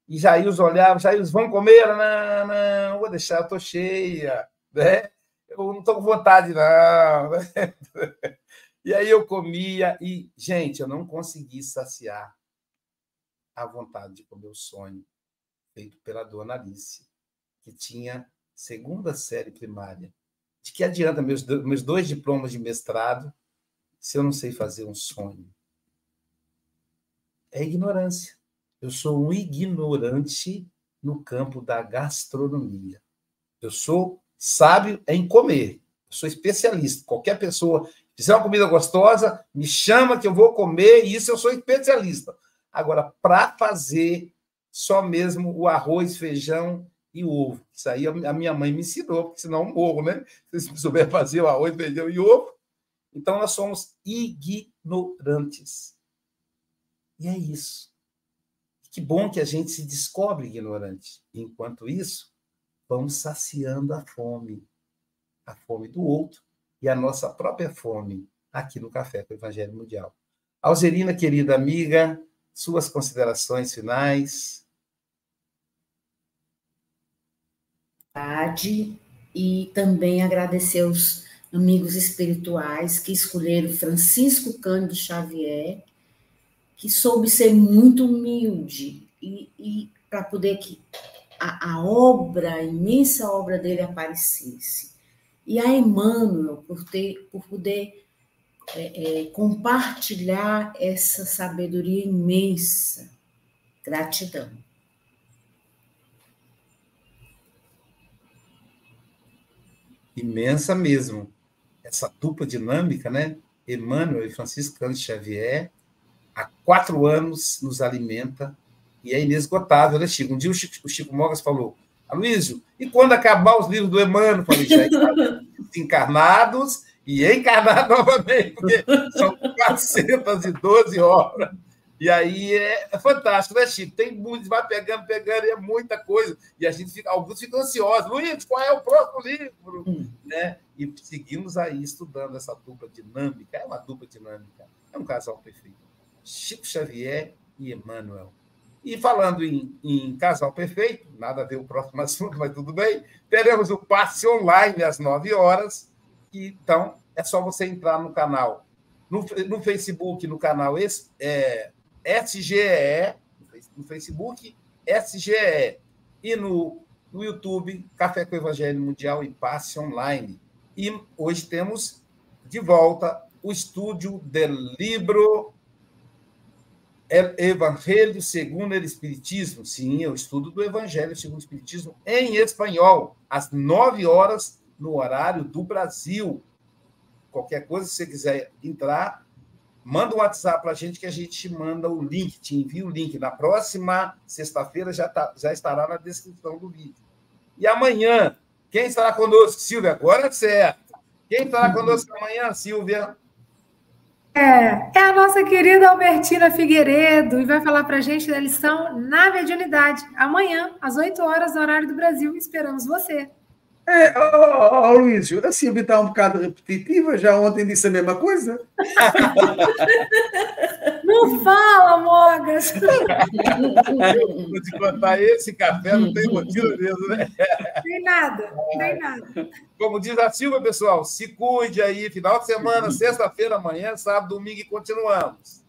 E Jair olhava, Jair, vão comer? Não, não, vou deixar, estou cheia. Né? Eu não estou com vontade, não. E aí eu comia e, gente, eu não consegui saciar a vontade de comer o sonho feito pela dona Alice, que tinha segunda série primária. De que adianta meus, meus dois diplomas de mestrado se eu não sei fazer um sonho? É ignorância. Eu sou um ignorante no campo da gastronomia. Eu sou sábio em comer. Eu sou especialista. Qualquer pessoa fizer uma comida gostosa, me chama que eu vou comer, e isso eu sou especialista. Agora, para fazer só mesmo o arroz, feijão e ovo. Isso aí a minha mãe me ensinou, porque senão eu morro, né? Se souber fazer o arroz, feijão e ovo. Então, nós somos ignorantes. E é isso. Que bom que a gente se descobre ignorante. Enquanto isso, vamos saciando a fome. A fome do outro e a nossa própria fome aqui no Café com o Evangelho Mundial. Algerina, querida amiga, suas considerações finais. E também agradecer aos amigos espirituais que escolheram Francisco Cândido Xavier, que soube ser muito humilde e, e para poder que a, a obra, a imensa obra dele aparecesse e a Emmanuel por, ter, por poder é, é, compartilhar essa sabedoria imensa. Gratidão. Imensa mesmo. Essa dupla dinâmica, né? Emmanuel e Francisco Xavier, há quatro anos nos alimenta e é inesgotável, né, Chico? Um dia o Chico, o Chico Mogas falou: Aloysio, e quando acabar os livros do Emmanuel? Falei, já encarnados e encarnados novamente, porque são 412 obras. E aí é, é fantástico, né, Chico? Tem muito, vai pegando, pegando, e é muita coisa. E a gente fica, alguns ficam ansiosos. Luiz, qual é o próximo livro? Hum. Né? E seguimos aí estudando essa dupla dinâmica. É uma dupla dinâmica. É um casal perfeito. Chico Xavier e Emmanuel. E falando em, em, casal perfeito, nada a ver o próximo assunto, mas tudo bem, teremos o passe online às 9 horas. Então, é só você entrar no canal, no, no Facebook, no canal é, SGE, no Facebook, SGE, e no, no YouTube, Café com Evangelho Mundial e Passe Online. E hoje temos de volta o estúdio del Libro Evangelho segundo o Espiritismo. Sim, é o estudo do Evangelho segundo o Espiritismo em espanhol, às nove horas, no horário do Brasil. Qualquer coisa, se você quiser entrar, manda um WhatsApp para a gente que a gente te manda o link, te envia o link. Na próxima sexta-feira já, tá, já estará na descrição do vídeo. E amanhã, quem estará conosco? Silvia, agora é certo. Quem estará conosco amanhã, Silvia? É, é a nossa querida Albertina Figueiredo e vai falar para a gente da lição na mediunidade. Amanhã, às 8 horas, no horário do Brasil. Esperamos você. É, oh, oh, Luiz, a Silvia está um bocado repetitiva, já ontem disse a mesma coisa. Não fala, Mogas! Vou te contar, esse café não tem motivo mesmo, né? Tem nada, tem nada. Como diz a Silvia, pessoal, se cuide aí, final de semana, sexta-feira, amanhã, sábado, domingo e continuamos.